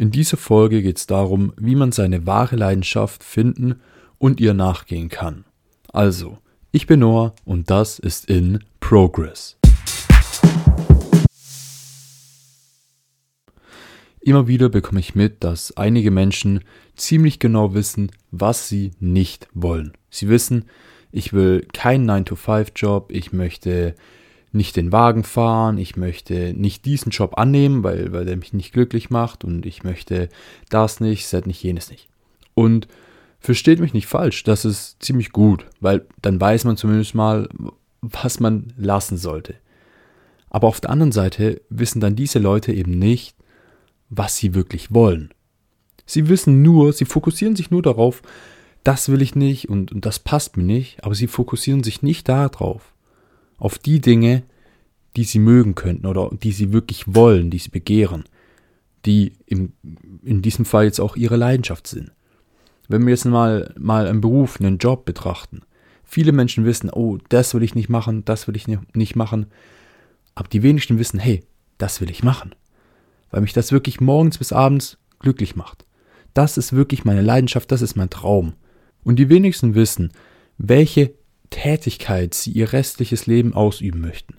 In dieser Folge geht es darum, wie man seine wahre Leidenschaft finden und ihr nachgehen kann. Also, ich bin Noah und das ist in Progress. Immer wieder bekomme ich mit, dass einige Menschen ziemlich genau wissen, was sie nicht wollen. Sie wissen, ich will keinen 9-to-5-Job, ich möchte nicht den Wagen fahren, ich möchte nicht diesen Job annehmen, weil, weil der mich nicht glücklich macht und ich möchte das nicht, das nicht, jenes nicht. Und versteht mich nicht falsch, das ist ziemlich gut, weil dann weiß man zumindest mal, was man lassen sollte. Aber auf der anderen Seite wissen dann diese Leute eben nicht, was sie wirklich wollen. Sie wissen nur, sie fokussieren sich nur darauf, das will ich nicht und, und das passt mir nicht, aber sie fokussieren sich nicht darauf, auf die Dinge, die sie mögen könnten oder die sie wirklich wollen, die sie begehren, die im, in diesem Fall jetzt auch ihre Leidenschaft sind. Wenn wir jetzt mal, mal einen Beruf, einen Job betrachten, viele Menschen wissen, oh, das will ich nicht machen, das will ich nicht machen, aber die wenigsten wissen, hey, das will ich machen weil mich das wirklich morgens bis abends glücklich macht. Das ist wirklich meine Leidenschaft, das ist mein Traum. Und die wenigsten wissen, welche Tätigkeit sie ihr restliches Leben ausüben möchten.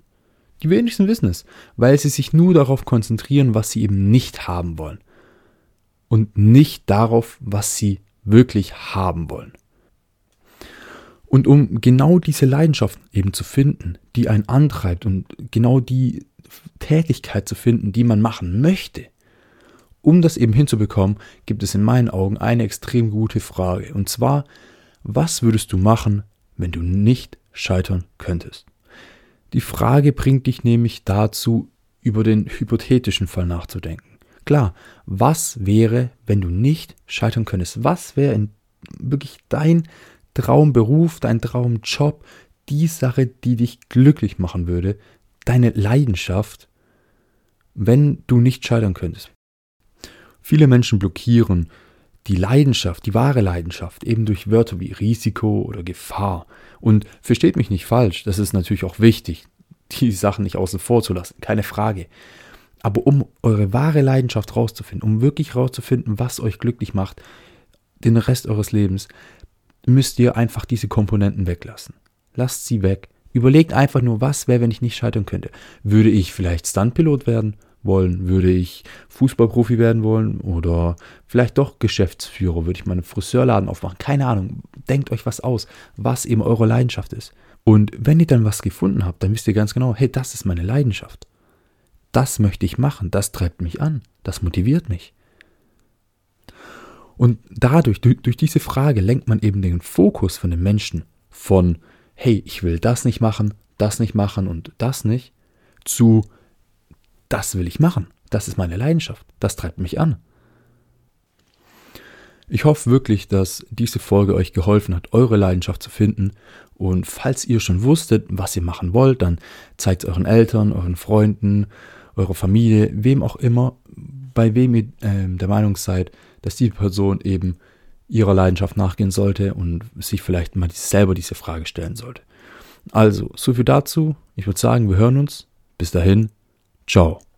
Die wenigsten wissen es, weil sie sich nur darauf konzentrieren, was sie eben nicht haben wollen. Und nicht darauf, was sie wirklich haben wollen. Und um genau diese Leidenschaft eben zu finden, die einen antreibt und genau die Tätigkeit zu finden, die man machen möchte. Um das eben hinzubekommen, gibt es in meinen Augen eine extrem gute Frage. Und zwar, was würdest du machen, wenn du nicht scheitern könntest? Die Frage bringt dich nämlich dazu, über den hypothetischen Fall nachzudenken. Klar, was wäre, wenn du nicht scheitern könntest? Was wäre wirklich dein Traumberuf, dein Traumjob, die Sache, die dich glücklich machen würde, deine Leidenschaft, wenn du nicht scheitern könntest. Viele Menschen blockieren die Leidenschaft, die wahre Leidenschaft, eben durch Wörter wie Risiko oder Gefahr. Und versteht mich nicht falsch, das ist natürlich auch wichtig, die Sachen nicht außen vor zu lassen, keine Frage. Aber um eure wahre Leidenschaft rauszufinden, um wirklich rauszufinden, was euch glücklich macht, den Rest eures Lebens, müsst ihr einfach diese Komponenten weglassen. Lasst sie weg. Überlegt einfach nur, was wäre, wenn ich nicht scheitern könnte. Würde ich vielleicht Stuntpilot werden wollen? Würde ich Fußballprofi werden wollen? Oder vielleicht doch Geschäftsführer? Würde ich meinen Friseurladen aufmachen? Keine Ahnung. Denkt euch was aus, was eben eure Leidenschaft ist. Und wenn ihr dann was gefunden habt, dann wisst ihr ganz genau, hey, das ist meine Leidenschaft. Das möchte ich machen, das treibt mich an, das motiviert mich. Und dadurch, durch, diese Frage lenkt man eben den Fokus von den Menschen von hey, ich will das nicht machen, das nicht machen und das nicht, zu, das will ich machen, das ist meine Leidenschaft, das treibt mich an. Ich hoffe wirklich, dass diese Folge euch geholfen hat, eure Leidenschaft zu finden. Und falls ihr schon wusstet, was ihr machen wollt, dann zeigt es euren Eltern, euren Freunden, eurer Familie, wem auch immer, bei wem ihr äh, der Meinung seid, dass die Person eben ihrer Leidenschaft nachgehen sollte und sich vielleicht mal selber diese Frage stellen sollte. Also, so viel dazu. Ich würde sagen, wir hören uns. Bis dahin, ciao.